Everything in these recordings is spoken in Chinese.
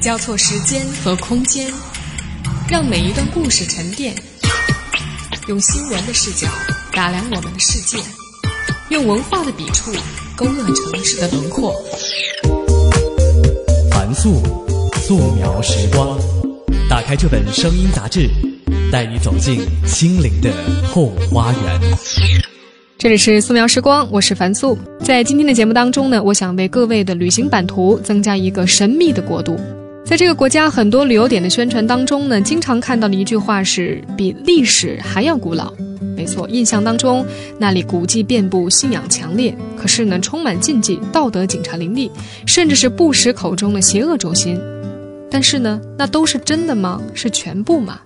交错时间和空间，让每一段故事沉淀。用新闻的视角打量我们的世界，用文化的笔触勾勒城市的轮廓。凡素，素描时光。打开这本声音杂志，带你走进心灵的后花园。这里是素描时光，我是樊素。在今天的节目当中呢，我想为各位的旅行版图增加一个神秘的国度。在这个国家很多旅游点的宣传当中呢，经常看到的一句话是“比历史还要古老”。没错，印象当中那里古迹遍布，信仰强烈，可是呢，充满禁忌，道德警察林立，甚至是不食口中的邪恶轴心。但是呢，那都是真的吗？是全部吗？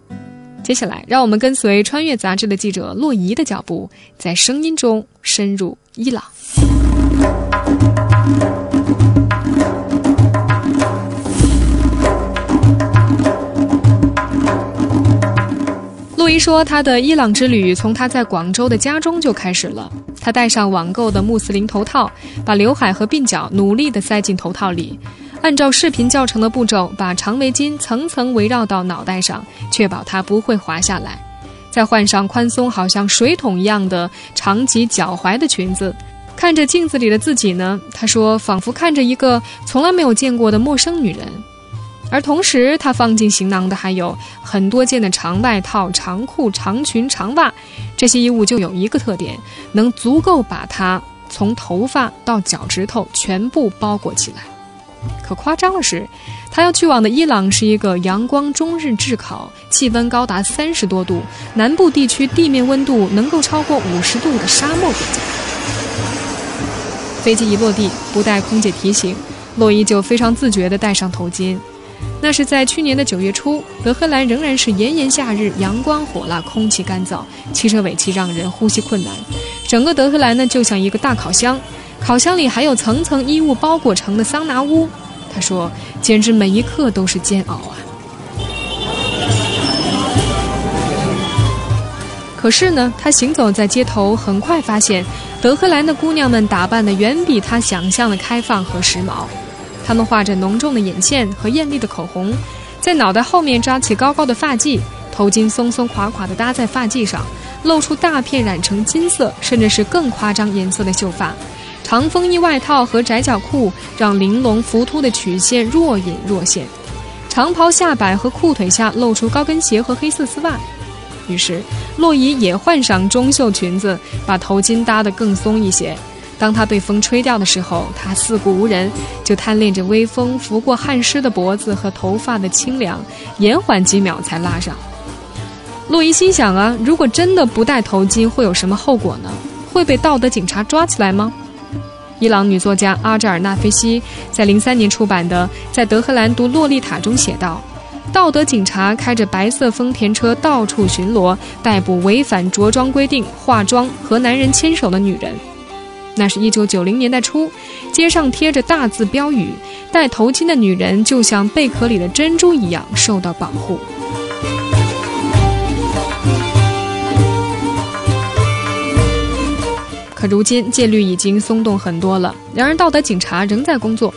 接下来，让我们跟随《穿越》杂志的记者洛伊的脚步，在声音中深入伊朗。听说，他的伊朗之旅从他在广州的家中就开始了。他戴上网购的穆斯林头套，把刘海和鬓角努力地塞进头套里。按照视频教程的步骤，把长围巾层层围绕到脑袋上，确保它不会滑下来。再换上宽松好像水桶一样的长及脚踝的裙子，看着镜子里的自己呢，他说仿佛看着一个从来没有见过的陌生女人。而同时，他放进行囊的还有很多件的长外套、长裤、长裙、长袜。这些衣物就有一个特点，能足够把它从头发到脚趾头全部包裹起来。可夸张的是，他要去往的伊朗是一个阳光终日炙烤、气温高达三十多度、南部地区地面温度能够超过五十度的沙漠国家。飞机一落地，不带空姐提醒，洛伊就非常自觉地戴上头巾。那是在去年的九月初，德黑兰仍然是炎炎夏日，阳光火辣，空气干燥，汽车尾气让人呼吸困难。整个德黑兰呢，就像一个大烤箱。烤箱里还有层层衣物包裹成的桑拿屋，他说：“简直每一刻都是煎熬啊！”可是呢，他行走在街头，很快发现德黑兰的姑娘们打扮的远比他想象的开放和时髦。她们画着浓重的眼线和艳丽的口红，在脑袋后面扎起高高的发髻，头巾松松垮垮地搭在发髻上，露出大片染成金色甚至是更夸张颜色的秀发。长风衣外套和窄脚裤让玲珑浮凸的曲线若隐若现，长袍下摆和裤腿下露出高跟鞋和黑色丝袜。于是，洛伊也换上中袖裙子，把头巾搭得更松一些。当他被风吹掉的时候，他四顾无人，就贪恋着微风拂过汗湿的脖子和头发的清凉，延缓几秒才拉上。洛伊心想啊，如果真的不戴头巾，会有什么后果呢？会被道德警察抓起来吗？伊朗女作家阿扎尔纳菲西在零三年出版的《在德黑兰读洛丽塔》中写道：“道德警察开着白色丰田车到处巡逻，逮捕违反着装规定、化妆和男人牵手的女人。”那是一九九零年代初，街上贴着大字标语：“戴头巾的女人就像贝壳里的珍珠一样受到保护。”可如今戒律已经松动很多了，然而道德警察仍在工作。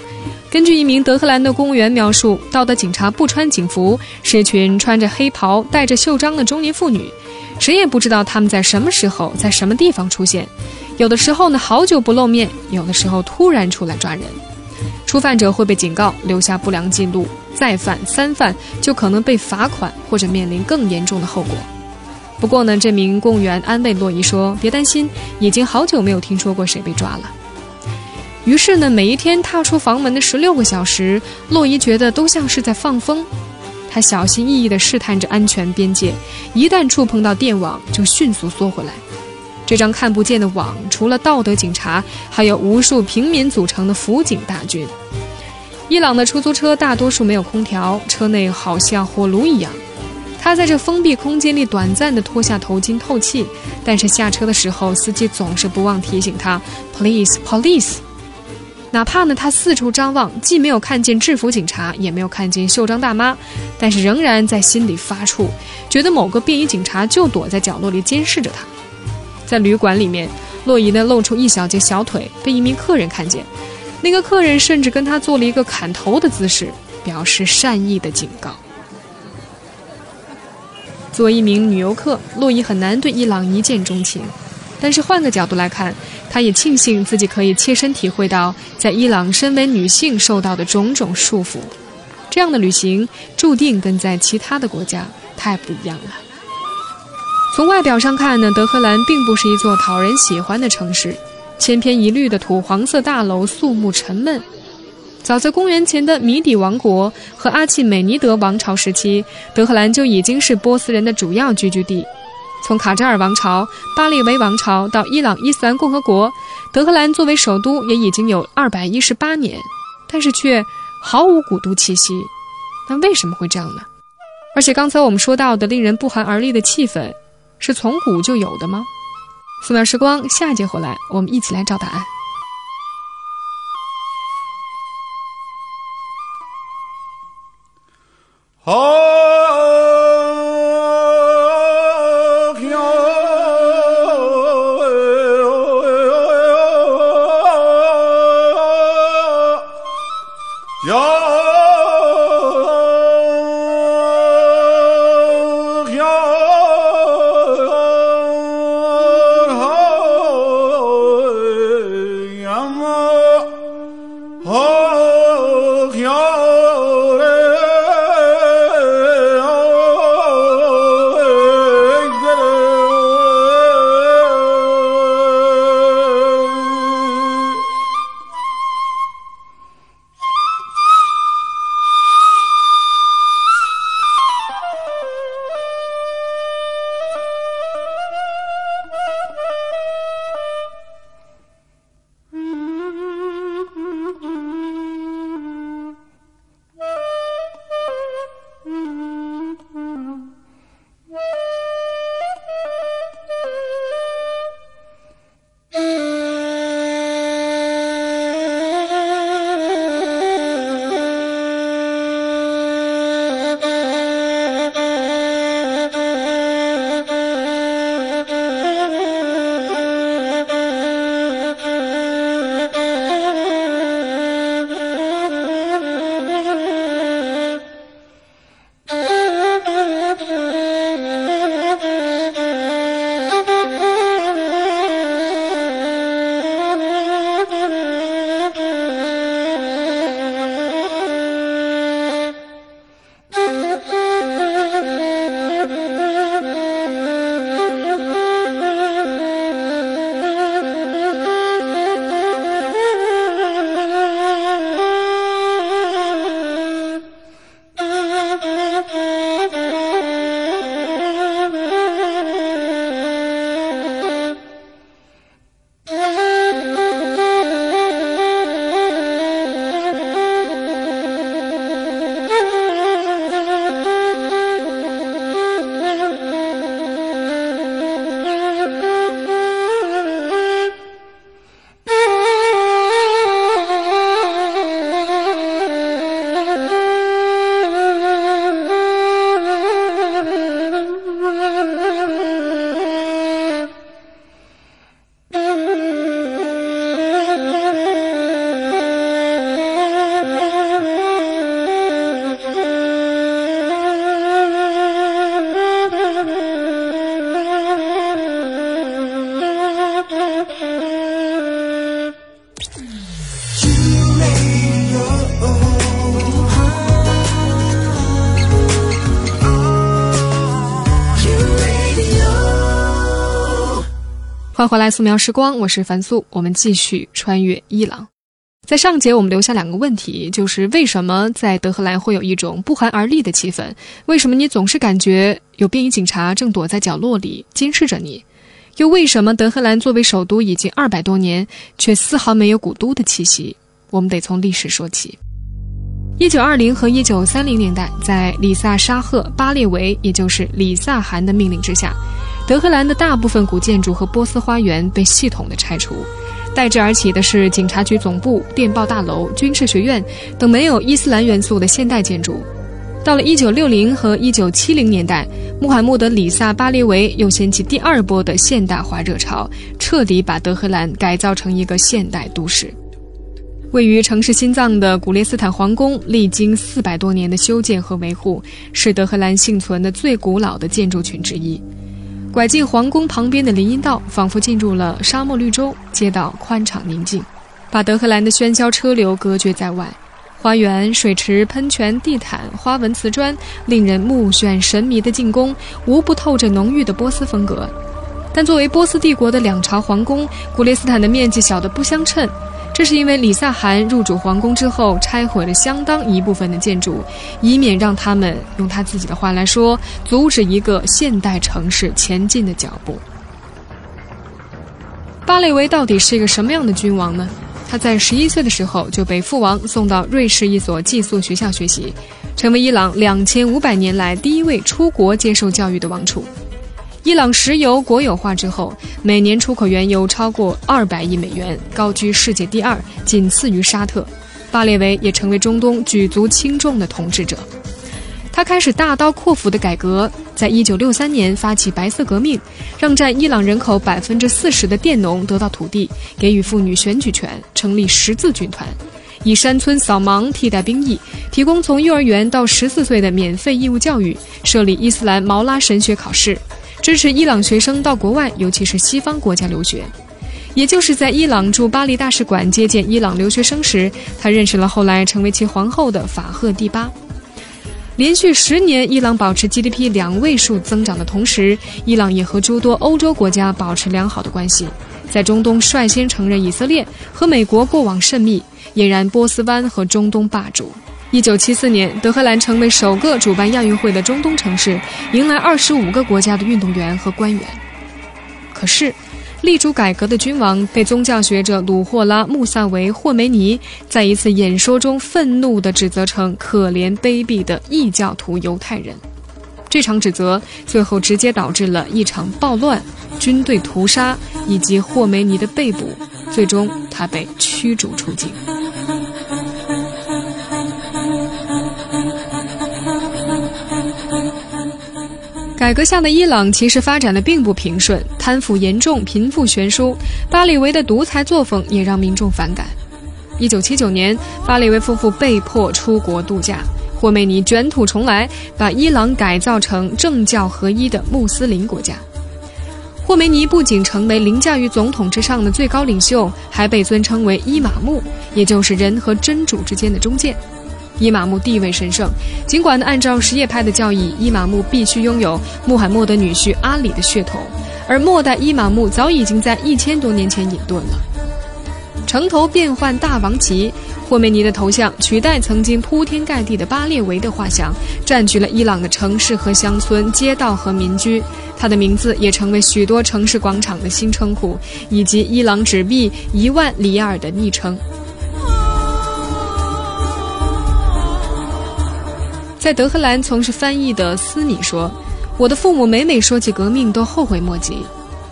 根据一名德黑兰的公务员描述，道德警察不穿警服，是群穿着黑袍、戴着袖章的中年妇女，谁也不知道他们在什么时候、在什么地方出现。有的时候呢，好久不露面；有的时候突然出来抓人。初犯者会被警告，留下不良记录；再犯、三犯就可能被罚款或者面临更严重的后果。不过呢，这名公务员安慰洛伊说：“别担心，已经好久没有听说过谁被抓了。”于是呢，每一天踏出房门的十六个小时，洛伊觉得都像是在放风。他小心翼翼地试探着安全边界，一旦触碰到电网，就迅速缩回来。这张看不见的网，除了道德警察，还有无数平民组成的辅警大军。伊朗的出租车大多数没有空调，车内好像火炉一样。他在这封闭空间里短暂地脱下头巾透气，但是下车的时候，司机总是不忘提醒他：“Please, police。”哪怕呢，他四处张望，既没有看见制服警察，也没有看见袖章大妈，但是仍然在心里发怵，觉得某个便衣警察就躲在角落里监视着他。在旅馆里面，洛伊呢露出一小截小腿，被一名客人看见，那个客人甚至跟他做了一个砍头的姿势。表示善意的警告。作为一名女游客，洛伊很难对伊朗一见钟情，但是换个角度来看，她也庆幸自己可以切身体会到在伊朗身为女性受到的种种束缚。这样的旅行注定跟在其他的国家太不一样了。从外表上看呢，德黑兰并不是一座讨人喜欢的城市，千篇一律的土黄色大楼，肃穆沉闷。早在公元前的米底王国和阿契美尼德王朝时期，德黑兰就已经是波斯人的主要聚居地。从卡扎尔王朝、巴列维王朝到伊朗伊斯兰共和国，德黑兰作为首都也已经有二百一十八年，但是却。毫无古都气息，那为什么会这样呢？而且刚才我们说到的令人不寒而栗的气氛，是从古就有的吗？素描时光，下一节回来我们一起来找答案。好。欢迎回来，素描时光，我是樊素。我们继续穿越伊朗。在上节我们留下两个问题，就是为什么在德黑兰会有一种不寒而栗的气氛？为什么你总是感觉有便衣警察正躲在角落里监视着你？又为什么德黑兰作为首都已经二百多年，却丝毫没有古都的气息？我们得从历史说起。一九二零和一九三零年代，在里萨沙赫巴列维，也就是里萨汗的命令之下。德黑兰的大部分古建筑和波斯花园被系统的拆除，代之而起的是警察局总部、电报大楼、军事学院等没有伊斯兰元素的现代建筑。到了1960和1970年代，穆罕默德里萨巴列维又掀起第二波的现代化热潮，彻底把德黑兰改造成一个现代都市。位于城市心脏的古列斯坦皇宫，历经四百多年的修建和维护，是德黑兰幸存的最古老的建筑群之一。拐进皇宫旁边的林荫道，仿佛进入了沙漠绿洲，街道宽敞宁静，把德黑兰的喧嚣车流隔绝在外。花园、水池、喷泉、地毯、花纹瓷砖，令人目眩神迷的进攻，无不透着浓郁的波斯风格。但作为波斯帝国的两朝皇宫，古列斯坦的面积小得不相称。这是因为李萨汗入主皇宫之后，拆毁了相当一部分的建筑，以免让他们用他自己的话来说，阻止一个现代城市前进的脚步。巴列维到底是一个什么样的君王呢？他在十一岁的时候就被父王送到瑞士一所寄宿学校学习，成为伊朗两千五百年来第一位出国接受教育的王储。伊朗石油国有化之后，每年出口原油超过二百亿美元，高居世界第二，仅次于沙特。巴列维也成为中东举足轻重的统治者。他开始大刀阔斧的改革，在一九六三年发起白色革命，让占伊朗人口百分之四十的佃农得到土地，给予妇女选举权，成立十字军团，以山村扫盲替代兵役，提供从幼儿园到十四岁的免费义务教育，设立伊斯兰毛拉神学考试，支持伊朗学生到国外，尤其是西方国家留学。也就是在伊朗驻巴黎大使馆接见伊朗留学生时，他认识了后来成为其皇后的法赫蒂巴。连续十年，伊朗保持 GDP 两位数增长的同时，伊朗也和诸多欧洲国家保持良好的关系，在中东率先承认以色列，和美国过往甚密，俨然波斯湾和中东霸主。一九七四年，德黑兰成为首个主办亚运会的中东城市，迎来二十五个国家的运动员和官员。可是。力主改革的君王被宗教学者鲁霍拉·穆萨维·霍梅尼在一次演说中愤怒地指责成可怜卑鄙的异教徒犹太人。这场指责最后直接导致了一场暴乱、军队屠杀以及霍梅尼的被捕，最终他被驱逐出境。改革下的伊朗其实发展的并不平顺，贪腐严重，贫富悬殊。巴里维的独裁作风也让民众反感。一九七九年，巴里维夫妇被迫出国度假，霍梅尼卷土重来，把伊朗改造成政教合一的穆斯林国家。霍梅尼不仅成为凌驾于总统之上的最高领袖，还被尊称为伊玛目，也就是人和真主之间的中介。伊玛目地位神圣，尽管按照什叶派的教义，伊玛目必须拥有穆罕默德女婿阿里的血统，而末代伊玛目早已经在一千多年前隐遁了。城头变换大王旗，霍梅尼的头像取代曾经铺天盖地的巴列维的画像，占据了伊朗的城市和乡村、街道和民居。他的名字也成为许多城市广场的新称呼，以及伊朗纸币一万里尔的昵称。在德黑兰从事翻译的斯米说：“我的父母每每说起革命，都后悔莫及。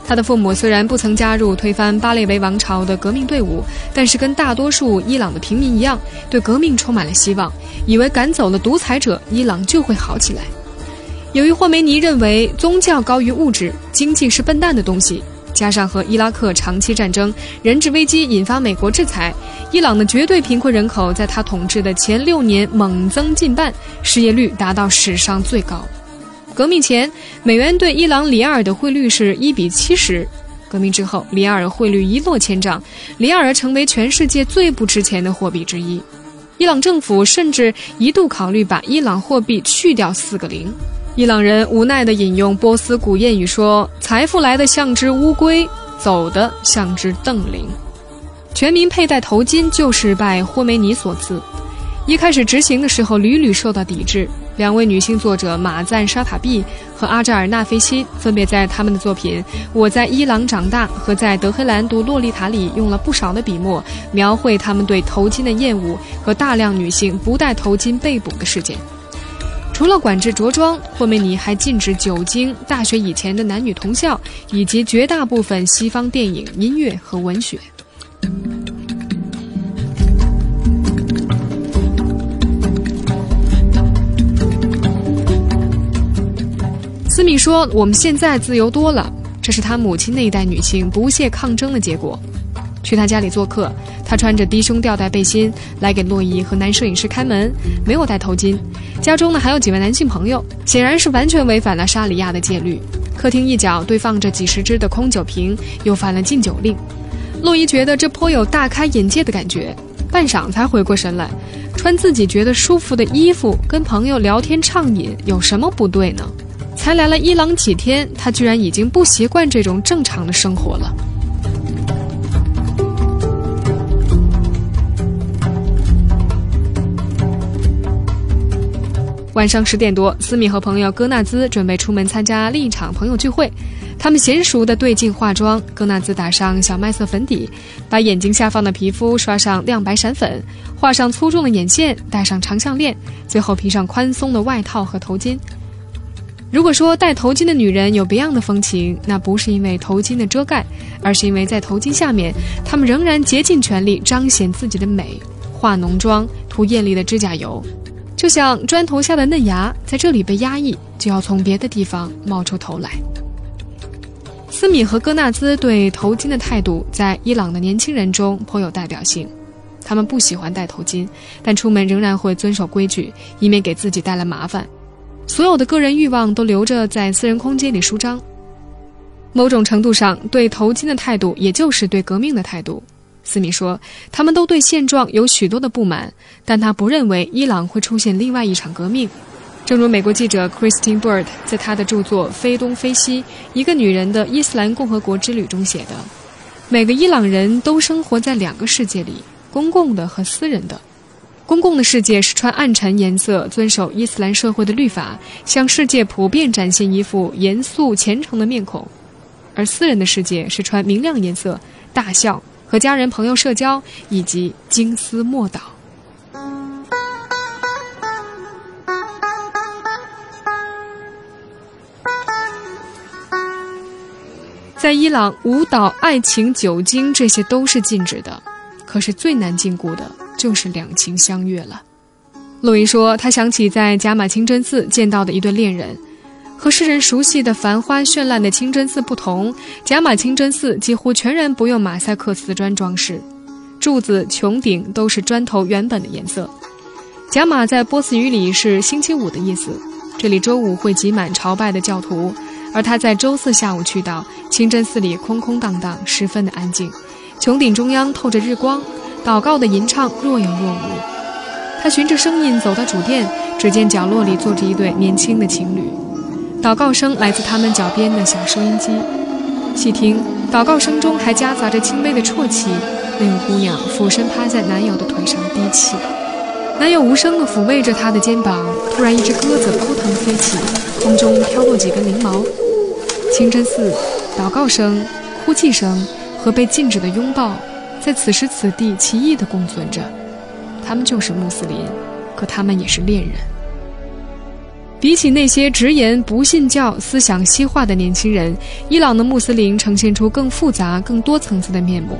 他的父母虽然不曾加入推翻巴列维王朝的革命队伍，但是跟大多数伊朗的平民一样，对革命充满了希望，以为赶走了独裁者，伊朗就会好起来。由于霍梅尼认为宗教高于物质，经济是笨蛋的东西。”加上和伊拉克长期战争、人质危机引发美国制裁，伊朗的绝对贫困人口在他统治的前六年猛增近半，失业率达到史上最高。革命前，美元对伊朗里亚尔的汇率是一比七十；革命之后，里亚尔汇率一落千丈，里亚尔成为全世界最不值钱的货币之一。伊朗政府甚至一度考虑把伊朗货币去掉四个零。伊朗人无奈地引用波斯古谚语说：“财富来的像只乌龟，走的像只瞪羚。”全民佩戴头巾就是拜霍梅尼所赐。一开始执行的时候，屡屡受到抵制。两位女性作者马赞沙塔毕和阿扎尔纳菲西分别在他们的作品《我在伊朗长大》和在德黑兰读《洛丽塔》里用了不少的笔墨，描绘他们对头巾的厌恶和大量女性不戴头巾被捕的事件。除了管制着装，霍梅尼还禁止酒精、大学以前的男女同校，以及绝大部分西方电影、音乐和文学。斯米说：“我们现在自由多了，这是他母亲那一代女性不懈抗争的结果。”去他家里做客，他穿着低胸吊带背心来给洛伊和男摄影师开门，没有戴头巾。家中呢还有几位男性朋友，显然是完全违反了莎里亚的戒律。客厅一角堆放着几十只的空酒瓶，又犯了禁酒令。洛伊觉得这颇有大开眼界的感觉，半晌才回过神来，穿自己觉得舒服的衣服，跟朋友聊天畅饮，有什么不对呢？才来了伊朗几天，他居然已经不习惯这种正常的生活了。晚上十点多，斯米和朋友戈纳兹准备出门参加另一场朋友聚会。他们娴熟地对镜化妆，戈纳兹打上小麦色粉底，把眼睛下方的皮肤刷上亮白闪粉，画上粗重的眼线，戴上长项链，最后披上宽松的外套和头巾。如果说戴头巾的女人有别样的风情，那不是因为头巾的遮盖，而是因为在头巾下面，她们仍然竭尽全力彰显自己的美，化浓妆，涂艳丽的指甲油。就像砖头下的嫩芽，在这里被压抑，就要从别的地方冒出头来。斯米和戈纳兹对头巾的态度，在伊朗的年轻人中颇有代表性。他们不喜欢戴头巾，但出门仍然会遵守规矩，以免给自己带来麻烦。所有的个人欲望都留着在私人空间里舒张。某种程度上，对头巾的态度，也就是对革命的态度。斯米说：“他们都对现状有许多的不满，但他不认为伊朗会出现另外一场革命。”正如美国记者 Christine Bird 在他的著作《非东非西：一个女人的伊斯兰共和国之旅》中写的：“每个伊朗人都生活在两个世界里，公共的和私人的。公共的世界是穿暗沉颜色、遵守伊斯兰社会的律法，向世界普遍展现一副严肃虔诚的面孔；而私人的世界是穿明亮颜色、大笑。”和家人朋友社交，以及惊思莫岛。在伊朗，舞蹈、爱情、酒精，这些都是禁止的。可是最难禁锢的，就是两情相悦了。路易说，他想起在贾马清真寺见到的一对恋人。和世人熟悉的繁花绚烂的清真寺不同，贾马清真寺几乎全然不用马赛克瓷砖装饰，柱子、穹顶都是砖头原本的颜色。贾马在波斯语里是星期五的意思，这里周五会挤满朝拜的教徒，而他在周四下午去到清真寺里，空空荡荡，十分的安静。穹顶中央透着日光，祷告的吟唱若有若无。他循着声音走到主殿，只见角落里坐着一对年轻的情侣。祷告声来自他们脚边的小收音机，细听，祷告声中还夹杂着轻微的啜泣。那个姑娘俯身趴在男友的腿上低泣，男友无声地抚慰着她的肩膀。突然，一只鸽子扑腾飞起，空中飘落几根翎毛。清真寺，祷告声、哭泣声和被禁止的拥抱，在此时此地奇异地共存着。他们就是穆斯林，可他们也是恋人。比起那些直言不信教、思想西化的年轻人，伊朗的穆斯林呈现出更复杂、更多层次的面目。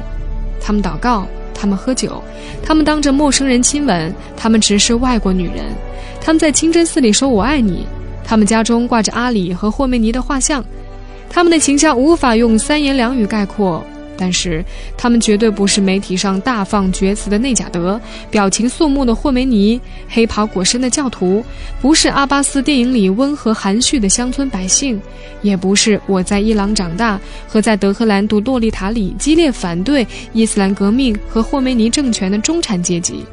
他们祷告，他们喝酒，他们当着陌生人亲吻，他们直视外国女人，他们在清真寺里说“我爱你”，他们家中挂着阿里和霍梅尼的画像，他们的形象无法用三言两语概括。但是，他们绝对不是媒体上大放厥词的内贾德，表情肃穆的霍梅尼，黑袍裹身的教徒，不是阿巴斯电影里温和含蓄的乡村百姓，也不是我在伊朗长大和在德黑兰读《洛丽塔》里激烈反对伊斯兰革命和霍梅尼政权的中产阶级，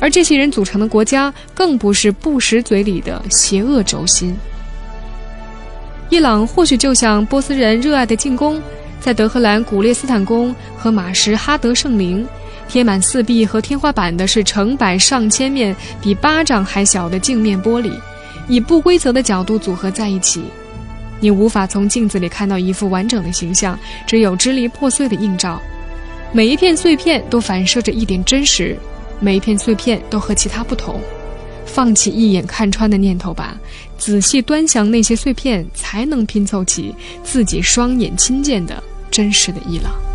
而这些人组成的国家，更不是布什嘴里的邪恶轴心。伊朗或许就像波斯人热爱的进攻。在德黑兰古列斯坦宫和马什哈德圣陵，贴满四壁和天花板的是成百上千面比巴掌还小的镜面玻璃，以不规则的角度组合在一起。你无法从镜子里看到一副完整的形象，只有支离破碎的映照。每一片碎片都反射着一点真实，每一片碎片都和其他不同。放弃一眼看穿的念头吧，仔细端详那些碎片，才能拼凑起自己双眼亲见的。真实的伊朗。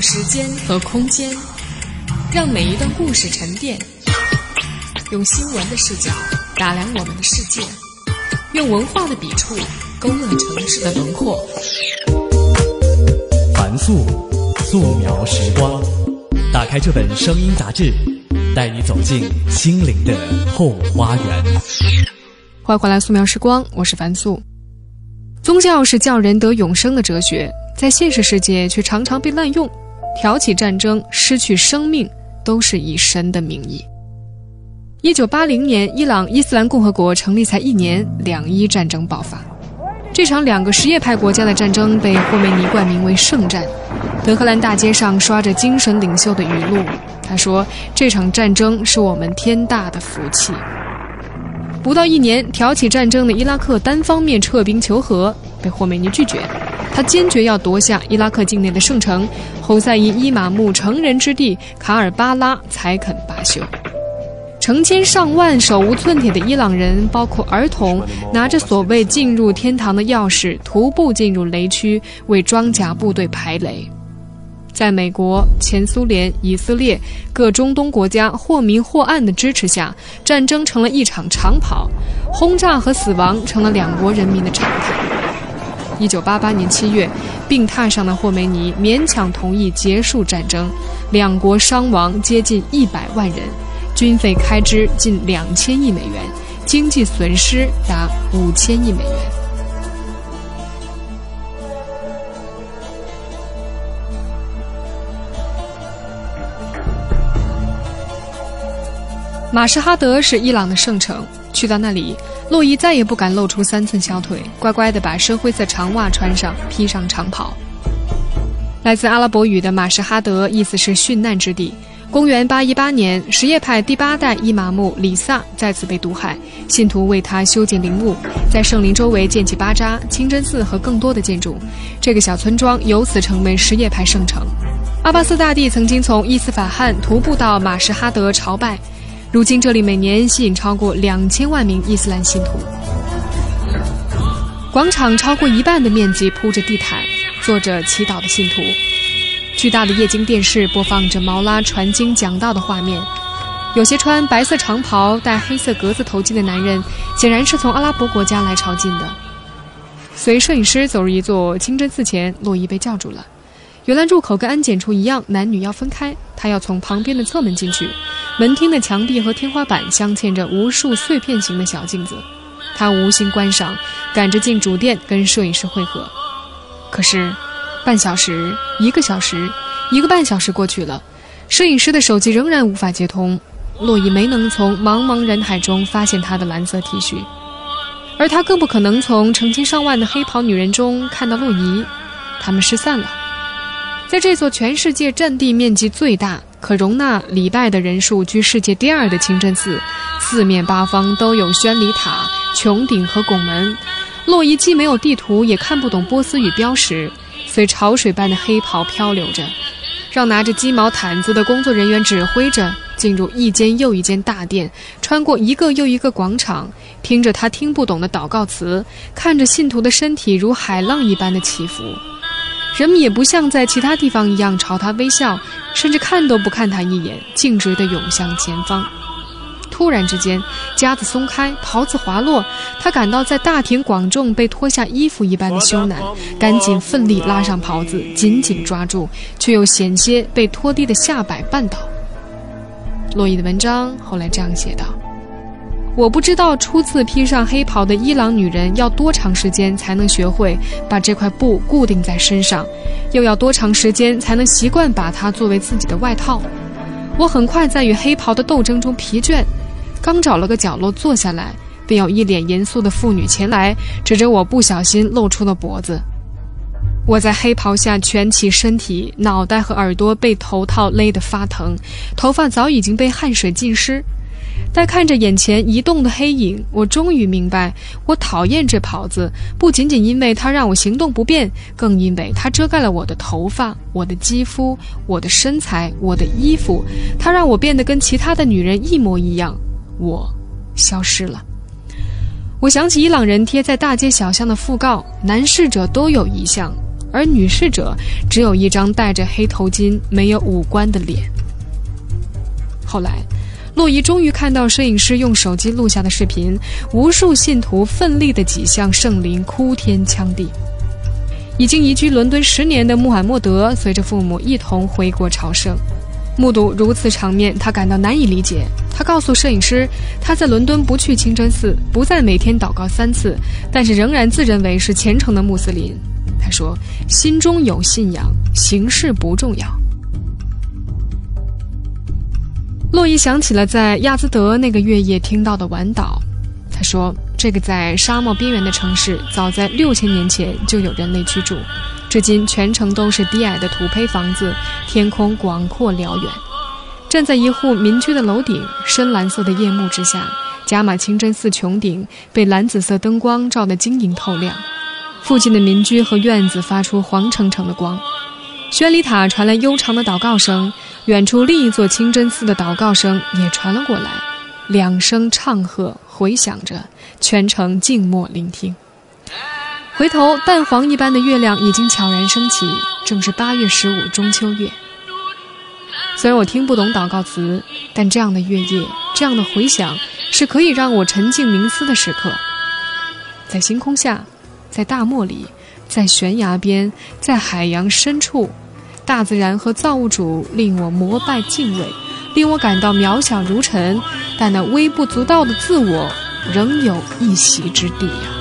时间和空间，让每一段故事沉淀。用新闻的视角打量我们的世界，用文化的笔触勾勒城市的轮廓。凡素，素描时光。打开这本声音杂志，带你走进心灵的后花园。欢迎回来，素描时光，我是樊素。宗教是叫人得永生的哲学，在现实世界却常常被滥用，挑起战争、失去生命，都是以神的名义。一九八零年，伊朗伊斯兰共和国成立才一年，两伊战争爆发。这场两个什叶派国家的战争被霍梅尼冠名为圣战。德黑兰大街上刷着精神领袖的语录，他说：“这场战争是我们天大的福气。”不到一年，挑起战争的伊拉克单方面撤兵求和，被霍梅尼拒绝。他坚决要夺下伊拉克境内的圣城侯赛因伊玛目成人之地卡尔巴拉，才肯罢休。成千上万手无寸铁的伊朗人，包括儿童，拿着所谓进入天堂的钥匙，徒步进入雷区，为装甲部队排雷。在美国、前苏联、以色列各中东国家或明或暗的支持下，战争成了一场长跑，轰炸和死亡成了两国人民的常态。一九八八年七月，病榻上的霍梅尼勉强同意结束战争，两国伤亡接近一百万人，军费开支近两千亿美元，经济损失达五千亿美元。马什哈德是伊朗的圣城，去到那里，洛伊再也不敢露出三寸小腿，乖乖地把深灰色长袜穿上，披上长袍。来自阿拉伯语的马什哈德，意思是殉难之地。公元八一八年，什叶派第八代伊玛目里萨再次被毒害，信徒为他修建陵墓，在圣陵周围建起巴扎、清真寺和更多的建筑，这个小村庄由此成为什叶派圣城。阿巴斯大帝曾经从伊斯法罕徒步到马什哈德朝拜。如今这里每年吸引超过两千万名伊斯兰信徒。广场超过一半的面积铺着地毯，坐着祈祷的信徒。巨大的液晶电视播放着毛拉传经讲道的画面。有些穿白色长袍、戴黑色格子头巾的男人，显然是从阿拉伯国家来朝觐的。随摄影师走入一座清真寺前，洛伊被叫住了。原来入口跟安检处一样，男女要分开。他要从旁边的侧门进去。门厅的墙壁和天花板镶嵌着无数碎片形的小镜子。他无心观赏，赶着进主殿跟摄影师会合。可是，半小时、一个小时、一个半小时过去了，摄影师的手机仍然无法接通。洛伊没能从茫茫人海中发现他的蓝色 T 恤，而他更不可能从成千上万的黑袍女人中看到洛伊。他们失散了。在这座全世界占地面积最大、可容纳礼拜的人数居世界第二的清真寺，四面八方都有宣礼塔、穹顶和拱门。洛伊既没有地图，也看不懂波斯语标识，随潮水般的黑袍漂流着，让拿着鸡毛毯子的工作人员指挥着，进入一间又一间大殿，穿过一个又一个广场，听着他听不懂的祷告词，看着信徒的身体如海浪一般的起伏。人们也不像在其他地方一样朝他微笑，甚至看都不看他一眼，径直地涌向前方。突然之间，夹子松开，袍子滑落，他感到在大庭广众被脱下衣服一般的羞赧，赶紧奋力拉上袍子，紧紧抓住，却又险些被拖低的下摆绊倒。洛伊的文章后来这样写道。我不知道初次披上黑袍的伊朗女人要多长时间才能学会把这块布固定在身上，又要多长时间才能习惯把它作为自己的外套。我很快在与黑袍的斗争中疲倦，刚找了个角落坐下来，便有一脸严肃的妇女前来，指着我不小心露出了脖子。我在黑袍下蜷起身体，脑袋和耳朵被头套勒得发疼，头发早已经被汗水浸湿。但看着眼前移动的黑影，我终于明白，我讨厌这袍子，不仅仅因为它让我行动不便，更因为它遮盖了我的头发、我的肌肤、我的身材、我的衣服。它让我变得跟其他的女人一模一样，我消失了。我想起伊朗人贴在大街小巷的讣告，男逝者都有遗像，而女逝者只有一张戴着黑头巾、没有五官的脸。后来，洛伊终于看到摄影师用手机录下的视频，无数信徒奋力地挤向圣灵，哭天抢地。已经移居伦敦十年的穆罕默德随着父母一同回国朝圣，目睹如此场面，他感到难以理解。他告诉摄影师，他在伦敦不去清真寺，不再每天祷告三次，但是仍然自认为是虔诚的穆斯林。他说：“心中有信仰，形式不重要。”洛伊想起了在亚兹德那个月夜听到的晚岛，他说。这个在沙漠边缘的城市，早在六千年前就有人类居住，至今全城都是低矮的土坯房子，天空广阔辽远。站在一户民居的楼顶，深蓝色的夜幕之下，加玛清真寺穹顶被蓝紫色灯光照得晶莹透亮，附近的民居和院子发出黄澄澄的光。宣礼塔传来悠长的祷告声，远处另一座清真寺的祷告声也传了过来，两声唱和回响着。全程静默聆听。回头，淡黄一般的月亮已经悄然升起，正是八月十五中秋月。虽然我听不懂祷告词，但这样的月夜，这样的回响，是可以让我沉静冥思的时刻。在星空下，在大漠里，在悬崖边，在海洋深处，大自然和造物主令我膜拜敬畏，令我感到渺小如尘，但那微不足道的自我。仍有一席之地呀。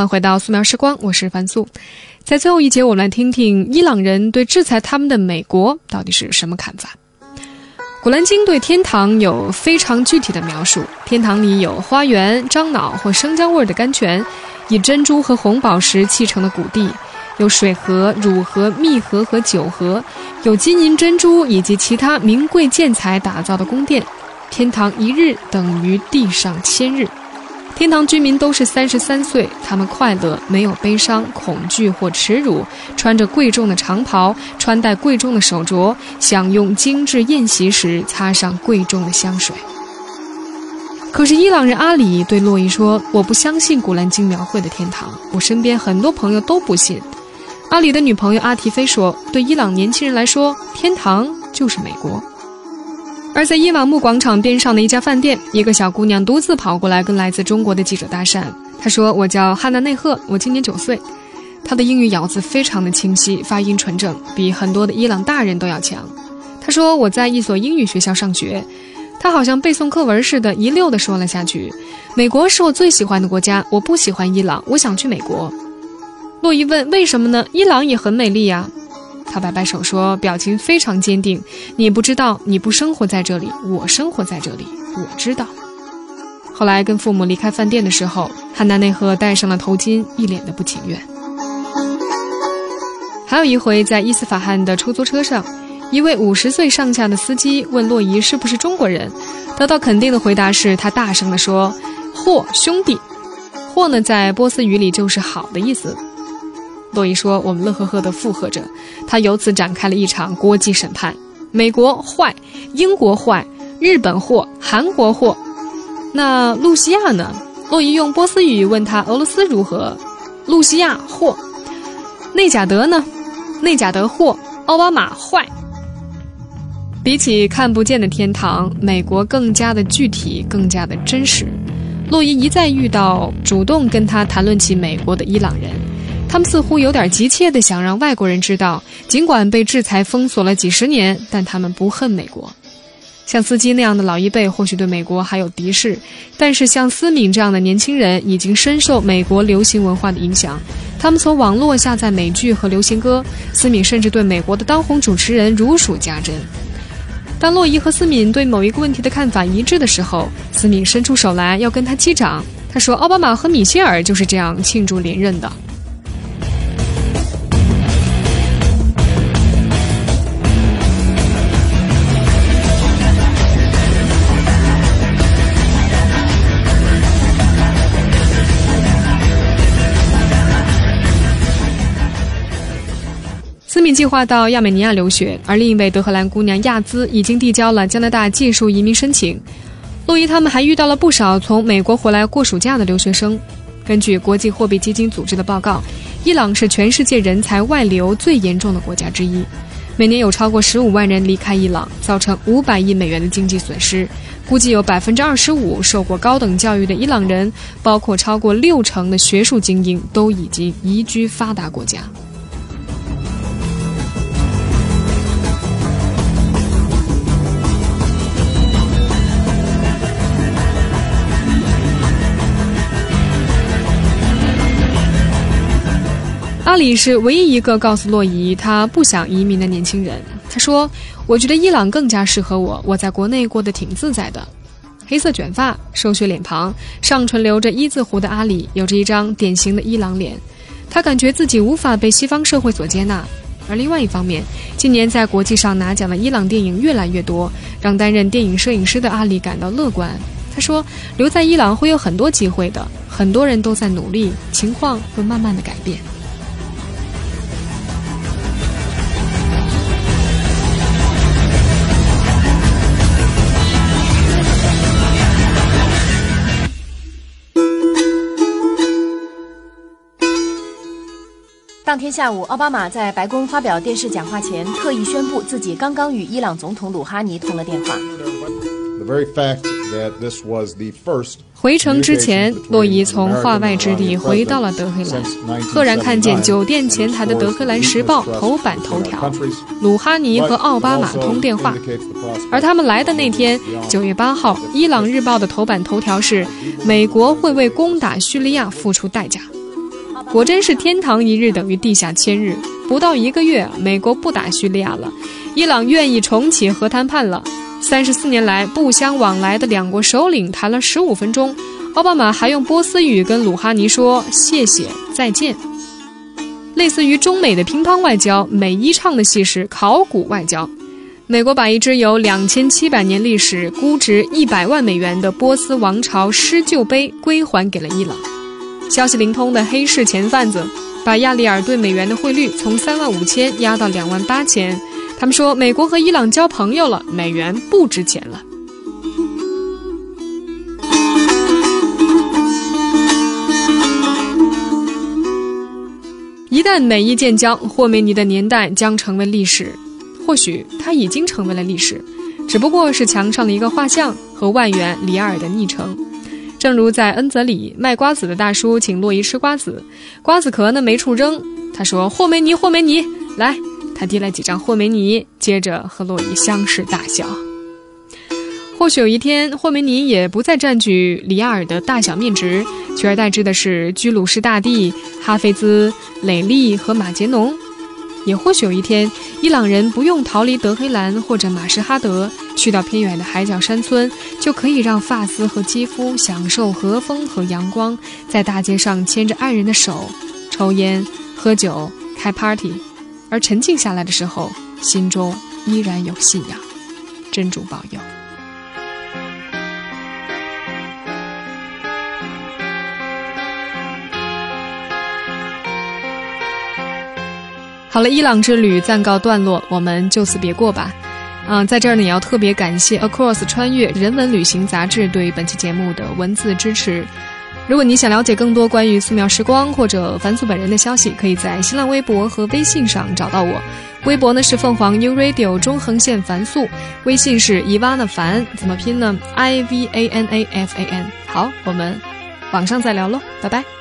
欢迎回到素描时光，我是樊素。在最后一节，我们来听听伊朗人对制裁他们的美国到底是什么看法。古兰经对天堂有非常具体的描述：天堂里有花园、樟脑或生姜味的甘泉，以珍珠和红宝石砌成的谷地，有水河、乳河、蜜河和酒河，有金银珍珠以及其他名贵建材打造的宫殿。天堂一日等于地上千日。天堂居民都是三十三岁，他们快乐，没有悲伤、恐惧或耻辱，穿着贵重的长袍，穿戴贵重的手镯，享用精致宴席时擦上贵重的香水。可是伊朗人阿里对洛伊说：“我不相信古兰经描绘的天堂，我身边很多朋友都不信。”阿里的女朋友阿提菲说：“对伊朗年轻人来说，天堂就是美国。”而在伊瓦木广场边上的一家饭店，一个小姑娘独自跑过来跟来自中国的记者搭讪。她说：“我叫汉娜内赫，我今年九岁。”她的英语咬字非常的清晰，发音纯正，比很多的伊朗大人都要强。她说：“我在一所英语学校上学。”她好像背诵课文似的，一溜的说了下去：“美国是我最喜欢的国家，我不喜欢伊朗，我想去美国。”洛伊问：“为什么呢？伊朗也很美丽呀。”他摆摆手说，表情非常坚定：“你不知道，你不生活在这里，我生活在这里，我知道。”后来跟父母离开饭店的时候，汉娜内赫戴上了头巾，一脸的不情愿。还有一回，在伊斯法罕的出租车上，一位五十岁上下的司机问洛伊是不是中国人，得到肯定的回答是他大声地说：“霍兄弟，霍呢，在波斯语里就是好的意思。”洛伊说：“我们乐呵呵地附和着。”他由此展开了一场国际审判：美国坏，英国坏，日本货，韩国货。那露西亚呢？洛伊用波斯语问他：“俄罗斯如何？”露西亚货。内贾德呢？内贾德货。奥巴马坏。比起看不见的天堂，美国更加的具体，更加的真实。洛伊一再遇到主动跟他谈论起美国的伊朗人。他们似乎有点急切地想让外国人知道，尽管被制裁封锁了几十年，但他们不恨美国。像司机那样的老一辈或许对美国还有敌视，但是像思敏这样的年轻人已经深受美国流行文化的影响。他们从网络下载美剧和流行歌，思敏甚至对美国的当红主持人如数家珍。当洛伊和思敏对某一个问题的看法一致的时候，思敏伸出手来要跟他击掌。他说：“奥巴马和米歇尔就是这样庆祝连任的。”计划到亚美尼亚留学，而另一位德荷兰姑娘亚兹已经递交了加拿大技术移民申请。洛伊他们还遇到了不少从美国回来过暑假的留学生。根据国际货币基金组织的报告，伊朗是全世界人才外流最严重的国家之一，每年有超过十五万人离开伊朗，造成五百亿美元的经济损失。估计有百分之二十五受过高等教育的伊朗人，包括超过六成的学术精英，都已经移居发达国家。阿里是唯一一个告诉洛伊他不想移民的年轻人。他说：“我觉得伊朗更加适合我，我在国内过得挺自在的。”黑色卷发、瘦削脸庞、上唇留着一字胡的阿里，有着一张典型的伊朗脸。他感觉自己无法被西方社会所接纳。而另外一方面，今年在国际上拿奖的伊朗电影越来越多，让担任电影摄影师的阿里感到乐观。他说：“留在伊朗会有很多机会的，很多人都在努力，情况会慢慢的改变。”当天下午，奥巴马在白宫发表电视讲话前，特意宣布自己刚刚与伊朗总统鲁哈尼通了电话。回程之前，洛伊从化外之地回到了德黑兰，赫然看见酒店前台的《德黑兰时报》头版头条：鲁哈尼和奥巴马通电话。而他们来的那天，九月八号，《伊朗日报》的头版头条是：美国会为攻打叙利亚付出代价。果真是天堂一日等于地下千日。不到一个月，美国不打叙利亚了，伊朗愿意重启核谈判了。三十四年来不相往来的两国首领谈了十五分钟，奥巴马还用波斯语跟鲁哈尼说谢谢再见。类似于中美的乒乓外交，美伊唱的戏是考古外交。美国把一只有两千七百年历史、估值一百万美元的波斯王朝施救碑归还给了伊朗。消息灵通的黑市钱贩子把亚利尔兑美元的汇率从三万五千压到两万八千。他们说美国和伊朗交朋友了，美元不值钱了。一旦美伊建交，霍梅尼的年代将成为历史。或许他已经成为了历史，只不过是墙上的一个画像和万元里尔的昵称。正如在恩泽里卖瓜子的大叔请洛伊吃瓜子，瓜子壳呢没处扔。他说：“霍梅尼，霍梅尼，来。”他递来几张霍梅尼，接着和洛伊相视大笑。或许有一天，霍梅尼也不再占据里亚尔的大小面值，取而代之的是居鲁士大帝、哈菲兹、雷利和马杰农。也或许有一天，伊朗人不用逃离德黑兰或者马什哈德，去到偏远的海角山村，就可以让发丝和肌肤享受和风和阳光，在大街上牵着爱人的手，抽烟、喝酒、开 party，而沉静下来的时候，心中依然有信仰。真主保佑。好了，伊朗之旅暂告段落，我们就此别过吧。嗯，在这儿呢，也要特别感谢 Across 穿越人文旅行杂志对本期节目的文字支持。如果你想了解更多关于素描时光或者凡素本人的消息，可以在新浪微博和微信上找到我。微博呢是凤凰 New Radio 中横线凡素，微信是伊娃的凡，怎么拼呢？I V A N A F A N。好，我们网上再聊喽，拜拜。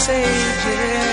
Sages.